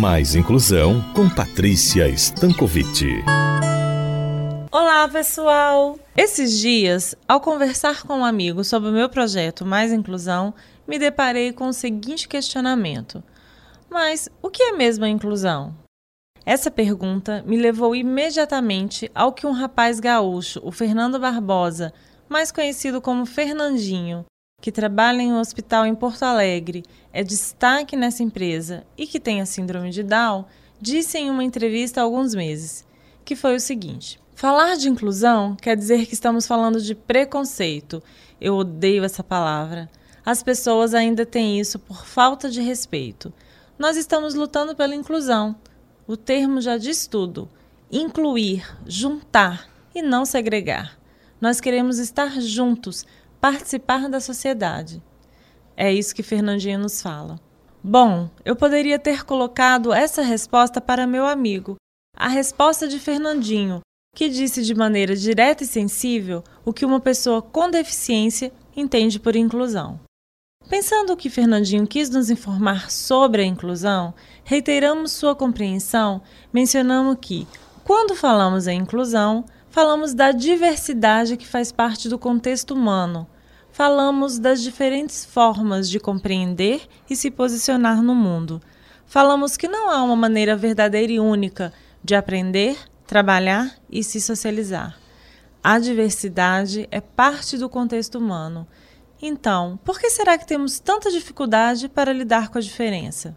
Mais Inclusão com Patrícia Stankovic. Olá, pessoal! Esses dias, ao conversar com um amigo sobre o meu projeto Mais Inclusão, me deparei com o seguinte questionamento: Mas o que é mesmo a inclusão? Essa pergunta me levou imediatamente ao que um rapaz gaúcho, o Fernando Barbosa, mais conhecido como Fernandinho, que trabalha em um hospital em Porto Alegre, é destaque nessa empresa e que tem a síndrome de Down, disse em uma entrevista há alguns meses, que foi o seguinte: Falar de inclusão quer dizer que estamos falando de preconceito. Eu odeio essa palavra. As pessoas ainda têm isso por falta de respeito. Nós estamos lutando pela inclusão. O termo já diz tudo: incluir, juntar e não segregar. Nós queremos estar juntos, participar da sociedade. É isso que Fernandinho nos fala. Bom, eu poderia ter colocado essa resposta para meu amigo, a resposta de Fernandinho, que disse de maneira direta e sensível o que uma pessoa com deficiência entende por inclusão. Pensando o que Fernandinho quis nos informar sobre a inclusão, reiteramos sua compreensão, mencionamos que, quando falamos em inclusão, falamos da diversidade que faz parte do contexto humano. Falamos das diferentes formas de compreender e se posicionar no mundo. Falamos que não há uma maneira verdadeira e única de aprender, trabalhar e se socializar. A diversidade é parte do contexto humano. Então, por que será que temos tanta dificuldade para lidar com a diferença?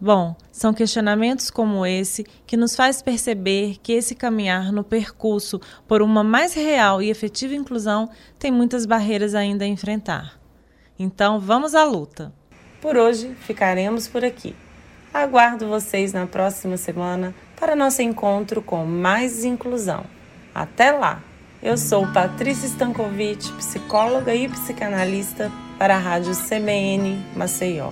Bom, são questionamentos como esse que nos faz perceber que esse caminhar no percurso por uma mais real e efetiva inclusão tem muitas barreiras ainda a enfrentar. Então, vamos à luta. Por hoje, ficaremos por aqui. Aguardo vocês na próxima semana para nosso encontro com mais inclusão. Até lá! Eu sou Patrícia Stankovic, psicóloga e psicanalista para a Rádio CBN Maceió.